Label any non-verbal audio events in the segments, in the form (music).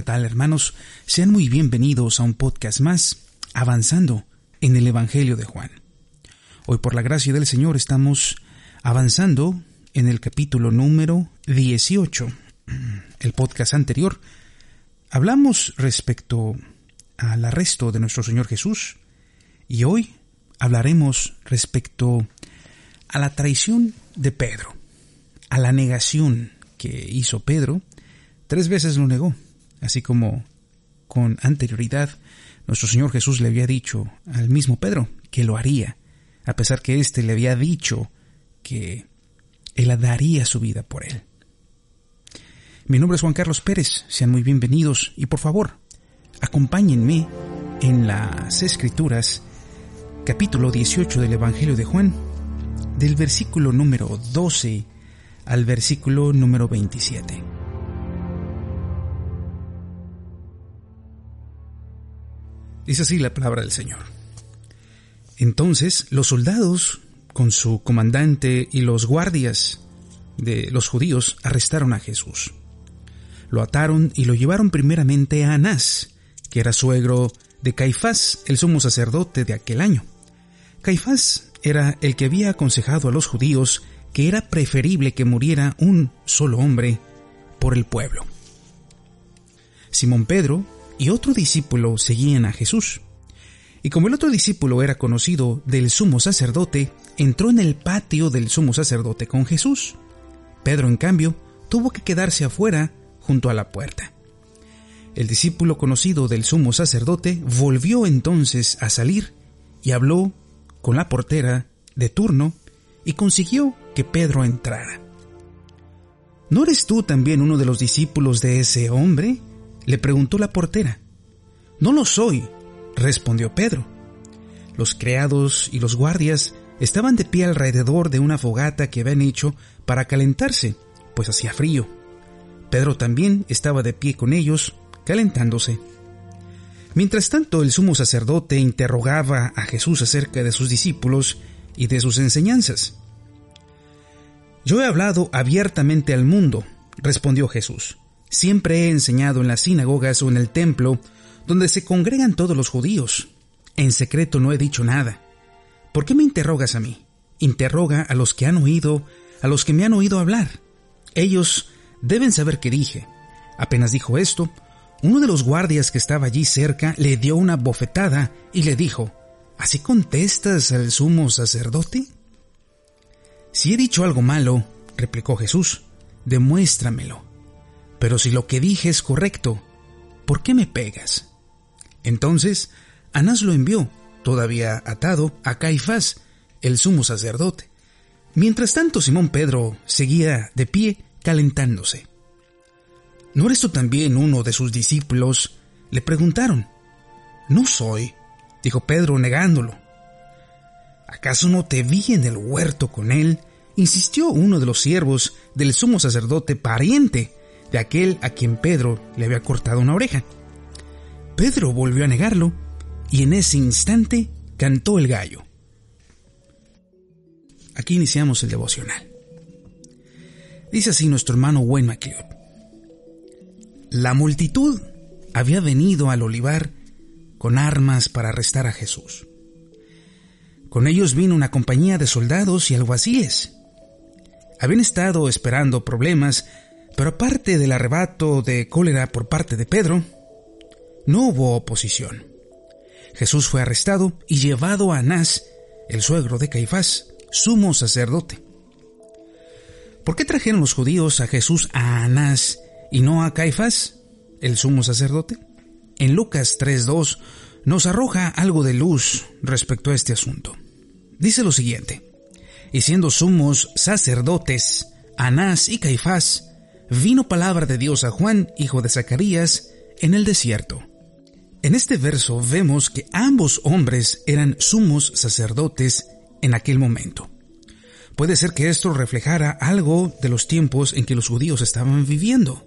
¿Qué tal hermanos? Sean muy bienvenidos a un podcast más, avanzando en el Evangelio de Juan. Hoy por la gracia del Señor estamos avanzando en el capítulo número 18. (clears throat) El podcast anterior hablamos respecto al arresto de nuestro Señor Jesús y hoy hablaremos respecto a la traición de Pedro, a la negación que hizo Pedro. Tres veces lo negó, así como con anterioridad nuestro Señor Jesús le había dicho al mismo Pedro que lo haría, a pesar que éste le había dicho que él daría su vida por él. Mi nombre es Juan Carlos Pérez, sean muy bienvenidos y por favor, acompáñenme en las Escrituras, capítulo 18 del Evangelio de Juan, del versículo número 12 al versículo número 27. Dice así la palabra del Señor. Entonces los soldados, con su comandante y los guardias de los judíos, arrestaron a Jesús. Lo ataron y lo llevaron primeramente a Anás, que era suegro de Caifás, el sumo sacerdote de aquel año. Caifás era el que había aconsejado a los judíos que era preferible que muriera un solo hombre por el pueblo. Simón Pedro y otro discípulo seguían a Jesús. Y como el otro discípulo era conocido del sumo sacerdote, entró en el patio del sumo sacerdote con Jesús. Pedro, en cambio, tuvo que quedarse afuera junto a la puerta. El discípulo conocido del sumo sacerdote volvió entonces a salir y habló con la portera de turno y consiguió que Pedro entrara. ¿No eres tú también uno de los discípulos de ese hombre? Le preguntó la portera. No lo soy, respondió Pedro. Los criados y los guardias estaban de pie alrededor de una fogata que habían hecho para calentarse, pues hacía frío. Pedro también estaba de pie con ellos, calentándose. Mientras tanto, el sumo sacerdote interrogaba a Jesús acerca de sus discípulos y de sus enseñanzas. Yo he hablado abiertamente al mundo, respondió Jesús. Siempre he enseñado en las sinagogas o en el templo, donde se congregan todos los judíos. En secreto no he dicho nada. ¿Por qué me interrogas a mí? Interroga a los que han oído, a los que me han oído hablar. Ellos deben saber qué dije. Apenas dijo esto, uno de los guardias que estaba allí cerca le dio una bofetada y le dijo, ¿Así contestas al sumo sacerdote? Si he dicho algo malo, replicó Jesús, demuéstramelo. Pero si lo que dije es correcto, ¿por qué me pegas? Entonces, Anás lo envió, todavía atado, a Caifás, el sumo sacerdote. Mientras tanto, Simón Pedro seguía de pie, calentándose. ¿No eres tú también uno de sus discípulos? Le preguntaron. No soy, dijo Pedro negándolo. ¿Acaso no te vi en el huerto con él? insistió uno de los siervos del sumo sacerdote pariente de aquel a quien Pedro le había cortado una oreja. Pedro volvió a negarlo y en ese instante cantó el gallo. Aquí iniciamos el devocional. Dice así nuestro hermano Wayne MacLeod. La multitud había venido al olivar con armas para arrestar a Jesús. Con ellos vino una compañía de soldados y alguaciles. Habían estado esperando problemas, pero aparte del arrebato de cólera por parte de Pedro, no hubo oposición. Jesús fue arrestado y llevado a Anás, el suegro de Caifás, sumo sacerdote. ¿Por qué trajeron los judíos a Jesús a Anás y no a Caifás, el sumo sacerdote? En Lucas 3.2 nos arroja algo de luz respecto a este asunto. Dice lo siguiente, y siendo sumos sacerdotes, Anás y Caifás, vino palabra de Dios a Juan, hijo de Zacarías, en el desierto. En este verso vemos que ambos hombres eran sumos sacerdotes en aquel momento. Puede ser que esto reflejara algo de los tiempos en que los judíos estaban viviendo.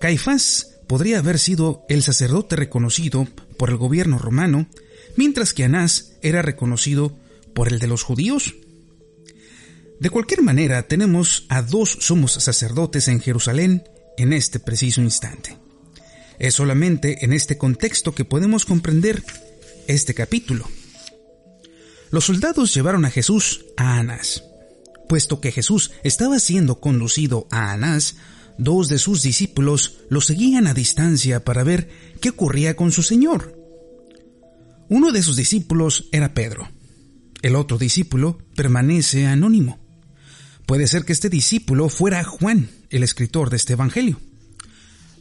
Caifás podría haber sido el sacerdote reconocido por el gobierno romano, mientras que Anás era reconocido por el de los judíos. De cualquier manera, tenemos a dos sumos sacerdotes en Jerusalén en este preciso instante. Es solamente en este contexto que podemos comprender este capítulo. Los soldados llevaron a Jesús a Anás. Puesto que Jesús estaba siendo conducido a Anás, dos de sus discípulos lo seguían a distancia para ver qué ocurría con su Señor. Uno de sus discípulos era Pedro. El otro discípulo permanece anónimo. Puede ser que este discípulo fuera Juan, el escritor de este Evangelio.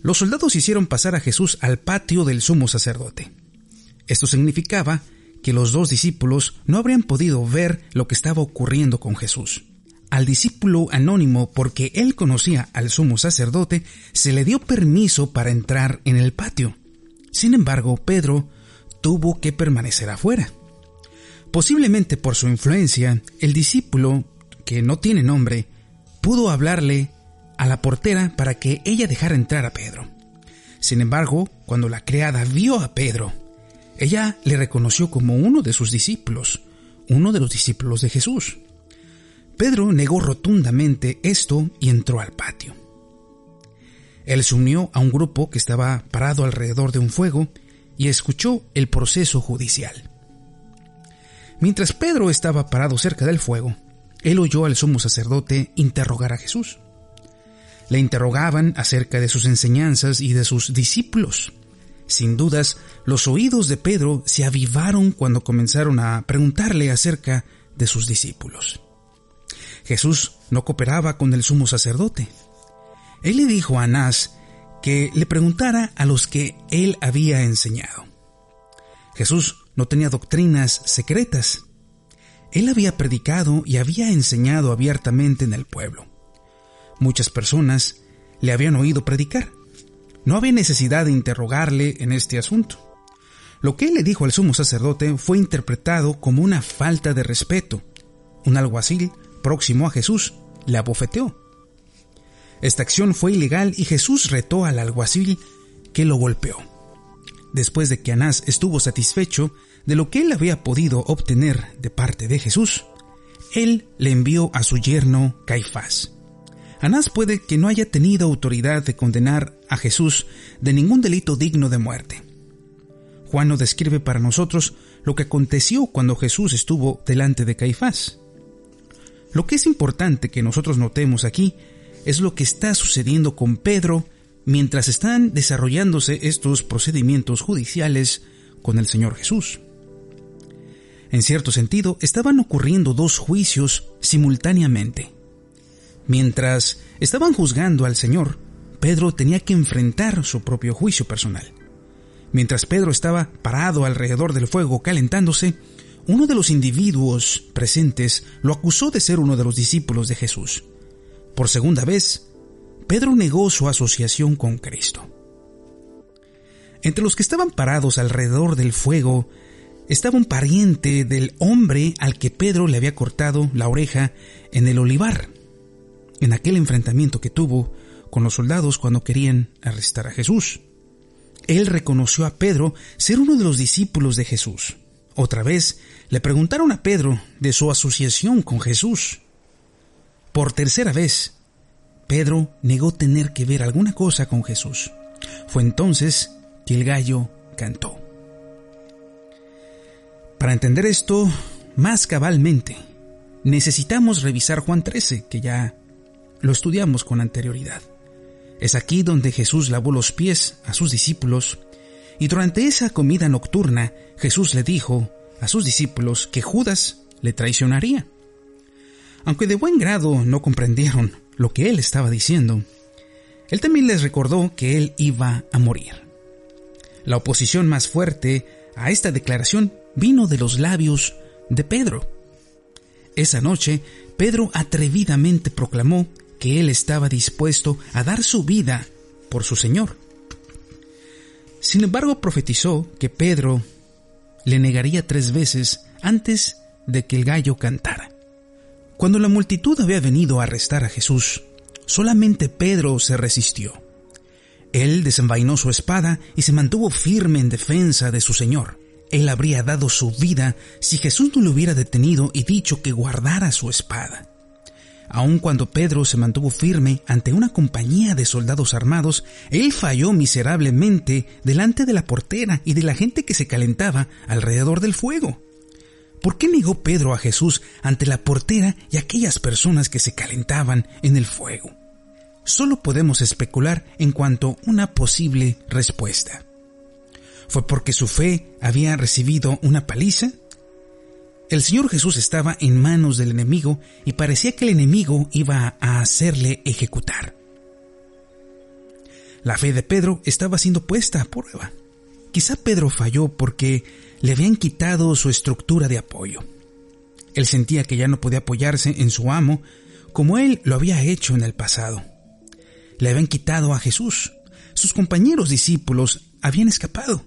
Los soldados hicieron pasar a Jesús al patio del sumo sacerdote. Esto significaba que los dos discípulos no habrían podido ver lo que estaba ocurriendo con Jesús. Al discípulo anónimo, porque él conocía al sumo sacerdote, se le dio permiso para entrar en el patio. Sin embargo, Pedro tuvo que permanecer afuera. Posiblemente por su influencia, el discípulo, que no tiene nombre, pudo hablarle a la portera para que ella dejara entrar a Pedro. Sin embargo, cuando la criada vio a Pedro, ella le reconoció como uno de sus discípulos, uno de los discípulos de Jesús. Pedro negó rotundamente esto y entró al patio. Él se unió a un grupo que estaba parado alrededor de un fuego y escuchó el proceso judicial. Mientras Pedro estaba parado cerca del fuego, él oyó al sumo sacerdote interrogar a Jesús. Le interrogaban acerca de sus enseñanzas y de sus discípulos. Sin dudas, los oídos de Pedro se avivaron cuando comenzaron a preguntarle acerca de sus discípulos. Jesús no cooperaba con el sumo sacerdote. Él le dijo a Anás que le preguntara a los que él había enseñado. Jesús no tenía doctrinas secretas. Él había predicado y había enseñado abiertamente en el pueblo. Muchas personas le habían oído predicar. No había necesidad de interrogarle en este asunto. Lo que él le dijo al sumo sacerdote fue interpretado como una falta de respeto. Un alguacil, próximo a Jesús, le abofeteó. Esta acción fue ilegal y Jesús retó al alguacil que lo golpeó. Después de que Anás estuvo satisfecho de lo que él había podido obtener de parte de Jesús, él le envió a su yerno Caifás. Anás puede que no haya tenido autoridad de condenar a Jesús de ningún delito digno de muerte. Juan nos describe para nosotros lo que aconteció cuando Jesús estuvo delante de Caifás. Lo que es importante que nosotros notemos aquí es lo que está sucediendo con Pedro mientras están desarrollándose estos procedimientos judiciales con el Señor Jesús. En cierto sentido, estaban ocurriendo dos juicios simultáneamente. Mientras estaban juzgando al Señor, Pedro tenía que enfrentar su propio juicio personal. Mientras Pedro estaba parado alrededor del fuego calentándose, uno de los individuos presentes lo acusó de ser uno de los discípulos de Jesús. Por segunda vez, Pedro negó su asociación con Cristo. Entre los que estaban parados alrededor del fuego estaba un pariente del hombre al que Pedro le había cortado la oreja en el olivar en aquel enfrentamiento que tuvo con los soldados cuando querían arrestar a Jesús. Él reconoció a Pedro ser uno de los discípulos de Jesús. Otra vez le preguntaron a Pedro de su asociación con Jesús. Por tercera vez, Pedro negó tener que ver alguna cosa con Jesús. Fue entonces que el gallo cantó. Para entender esto más cabalmente, necesitamos revisar Juan 13, que ya lo estudiamos con anterioridad. Es aquí donde Jesús lavó los pies a sus discípulos y durante esa comida nocturna Jesús le dijo a sus discípulos que Judas le traicionaría. Aunque de buen grado no comprendieron lo que él estaba diciendo, él también les recordó que él iba a morir. La oposición más fuerte a esta declaración vino de los labios de Pedro. Esa noche, Pedro atrevidamente proclamó que él estaba dispuesto a dar su vida por su Señor. Sin embargo, profetizó que Pedro le negaría tres veces antes de que el gallo cantara. Cuando la multitud había venido a arrestar a Jesús, solamente Pedro se resistió. Él desenvainó su espada y se mantuvo firme en defensa de su Señor. Él habría dado su vida si Jesús no le hubiera detenido y dicho que guardara su espada. Aun cuando Pedro se mantuvo firme ante una compañía de soldados armados, él falló miserablemente delante de la portera y de la gente que se calentaba alrededor del fuego. ¿Por qué negó Pedro a Jesús ante la portera y aquellas personas que se calentaban en el fuego? Solo podemos especular en cuanto a una posible respuesta. ¿Fue porque su fe había recibido una paliza? El Señor Jesús estaba en manos del enemigo y parecía que el enemigo iba a hacerle ejecutar. La fe de Pedro estaba siendo puesta a prueba. Quizá Pedro falló porque le habían quitado su estructura de apoyo. Él sentía que ya no podía apoyarse en su amo como él lo había hecho en el pasado. Le habían quitado a Jesús. Sus compañeros discípulos habían escapado.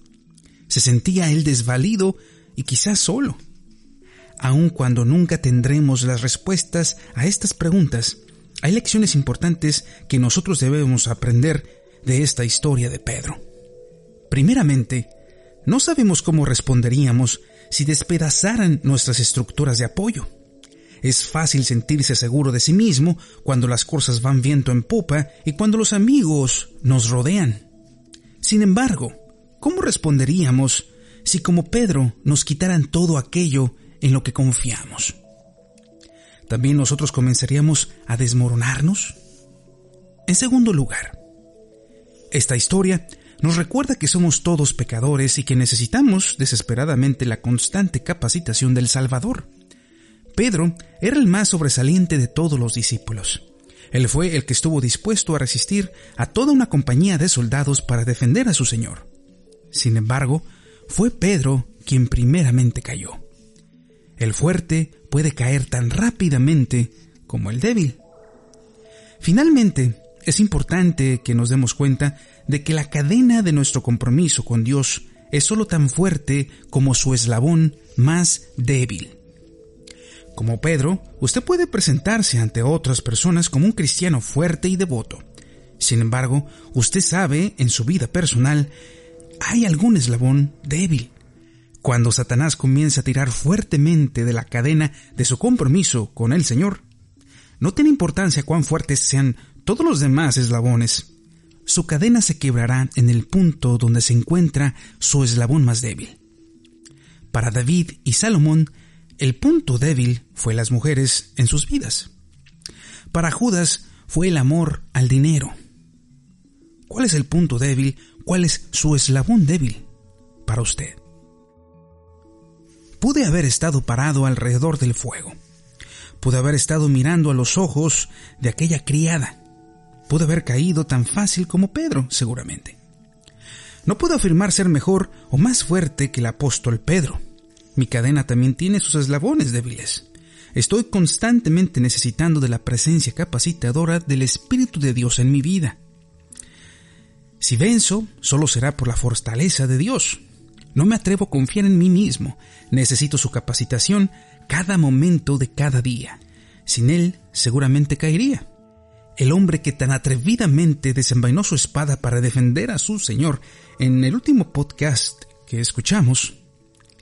Se sentía él desvalido y quizás solo. Aun cuando nunca tendremos las respuestas a estas preguntas, hay lecciones importantes que nosotros debemos aprender de esta historia de Pedro. Primeramente, no sabemos cómo responderíamos si despedazaran nuestras estructuras de apoyo. Es fácil sentirse seguro de sí mismo cuando las cosas van viento en popa y cuando los amigos nos rodean. Sin embargo, ¿cómo responderíamos si como Pedro nos quitaran todo aquello en lo que confiamos. También nosotros comenzaríamos a desmoronarnos. En segundo lugar, esta historia nos recuerda que somos todos pecadores y que necesitamos desesperadamente la constante capacitación del Salvador. Pedro era el más sobresaliente de todos los discípulos. Él fue el que estuvo dispuesto a resistir a toda una compañía de soldados para defender a su Señor. Sin embargo, fue Pedro quien primeramente cayó. El fuerte puede caer tan rápidamente como el débil. Finalmente, es importante que nos demos cuenta de que la cadena de nuestro compromiso con Dios es solo tan fuerte como su eslabón más débil. Como Pedro, usted puede presentarse ante otras personas como un cristiano fuerte y devoto. Sin embargo, usted sabe en su vida personal hay algún eslabón débil. Cuando Satanás comienza a tirar fuertemente de la cadena de su compromiso con el Señor, no tiene importancia cuán fuertes sean todos los demás eslabones, su cadena se quebrará en el punto donde se encuentra su eslabón más débil. Para David y Salomón, el punto débil fue las mujeres en sus vidas. Para Judas fue el amor al dinero. ¿Cuál es el punto débil? ¿Cuál es su eslabón débil para usted? Pude haber estado parado alrededor del fuego. Pude haber estado mirando a los ojos de aquella criada. Pude haber caído tan fácil como Pedro, seguramente. No puedo afirmar ser mejor o más fuerte que el apóstol Pedro. Mi cadena también tiene sus eslabones débiles. Estoy constantemente necesitando de la presencia capacitadora del Espíritu de Dios en mi vida. Si venzo, solo será por la fortaleza de Dios, no me atrevo a confiar en mí mismo. Necesito su capacitación cada momento de cada día. Sin él, seguramente caería. El hombre que tan atrevidamente desenvainó su espada para defender a su Señor en el último podcast que escuchamos,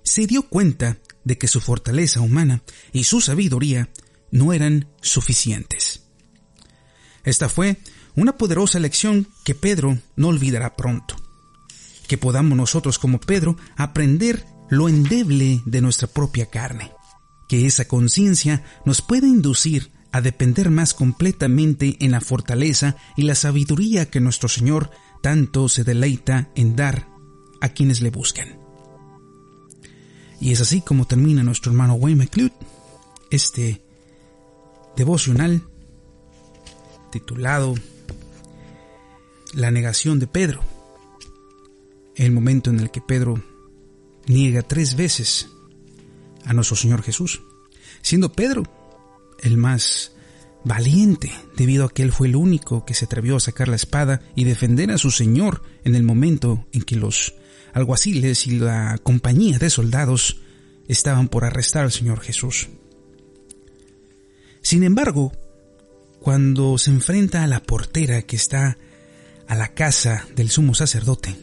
se dio cuenta de que su fortaleza humana y su sabiduría no eran suficientes. Esta fue una poderosa lección que Pedro no olvidará pronto que podamos nosotros como Pedro aprender lo endeble de nuestra propia carne, que esa conciencia nos pueda inducir a depender más completamente en la fortaleza y la sabiduría que nuestro Señor tanto se deleita en dar a quienes le buscan. Y es así como termina nuestro hermano Wayne McLeod este devocional titulado La negación de Pedro el momento en el que Pedro niega tres veces a nuestro Señor Jesús, siendo Pedro el más valiente, debido a que él fue el único que se atrevió a sacar la espada y defender a su Señor en el momento en que los alguaciles y la compañía de soldados estaban por arrestar al Señor Jesús. Sin embargo, cuando se enfrenta a la portera que está a la casa del sumo sacerdote,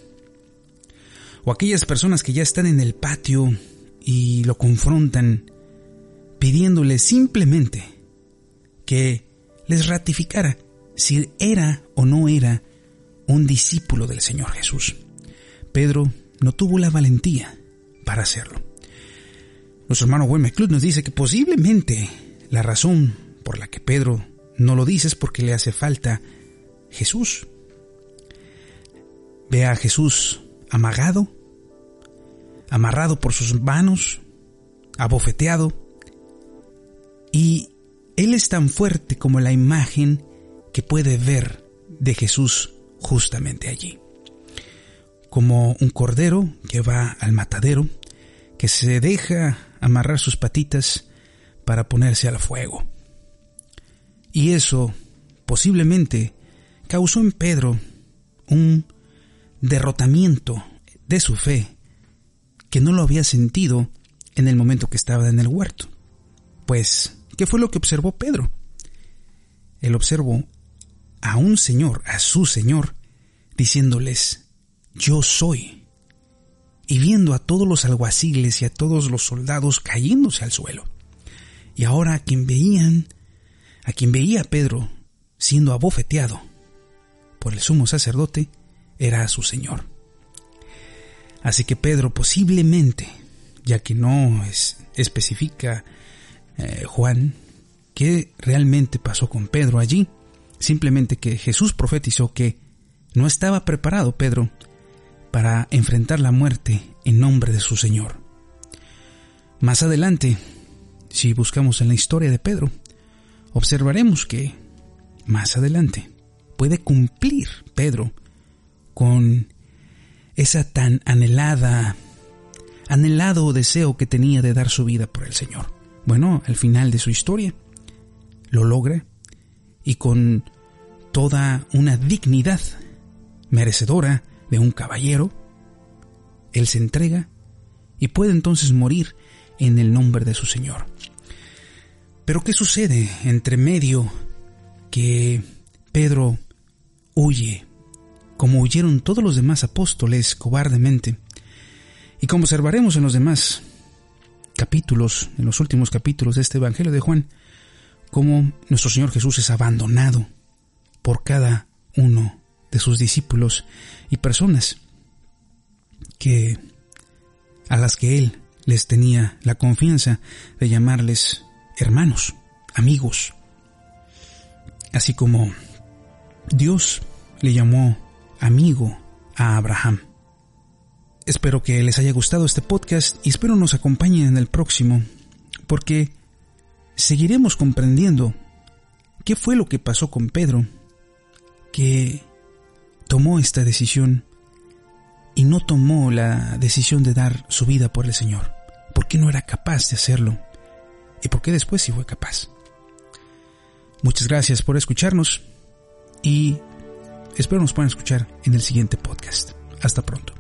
o aquellas personas que ya están en el patio y lo confrontan pidiéndole simplemente que les ratificara si era o no era un discípulo del Señor Jesús. Pedro no tuvo la valentía para hacerlo. Nuestro hermano Wayne nos dice que posiblemente la razón por la que Pedro no lo dice es porque le hace falta Jesús. Ve a Jesús amagado, amarrado por sus manos, abofeteado, y él es tan fuerte como la imagen que puede ver de Jesús justamente allí. Como un cordero que va al matadero, que se deja amarrar sus patitas para ponerse al fuego. Y eso posiblemente causó en Pedro un derrotamiento de su fe que no lo había sentido en el momento que estaba en el huerto. Pues, ¿qué fue lo que observó Pedro? Él observó a un Señor, a su Señor, diciéndoles, yo soy, y viendo a todos los alguaciles y a todos los soldados cayéndose al suelo. Y ahora a quien veían, a quien veía a Pedro siendo abofeteado por el sumo sacerdote, era su Señor. Así que Pedro posiblemente, ya que no es, especifica eh, Juan qué realmente pasó con Pedro allí, simplemente que Jesús profetizó que no estaba preparado Pedro para enfrentar la muerte en nombre de su Señor. Más adelante, si buscamos en la historia de Pedro, observaremos que, más adelante, puede cumplir Pedro con esa tan anhelada, anhelado deseo que tenía de dar su vida por el Señor. Bueno, al final de su historia, lo logra y con toda una dignidad merecedora de un caballero, él se entrega y puede entonces morir en el nombre de su Señor. Pero ¿qué sucede entre medio que Pedro huye, como huyeron todos los demás apóstoles cobardemente? Y como observaremos en los demás capítulos, en los últimos capítulos de este Evangelio de Juan, cómo nuestro Señor Jesús es abandonado por cada uno de sus discípulos y personas que a las que él les tenía la confianza de llamarles hermanos, amigos, así como Dios le llamó amigo a Abraham. Espero que les haya gustado este podcast y espero nos acompañen en el próximo, porque seguiremos comprendiendo qué fue lo que pasó con Pedro, que tomó esta decisión y no tomó la decisión de dar su vida por el Señor? ¿Por qué no era capaz de hacerlo? ¿Y por qué después sí fue capaz? Muchas gracias por escucharnos y espero nos puedan escuchar en el siguiente podcast. Hasta pronto.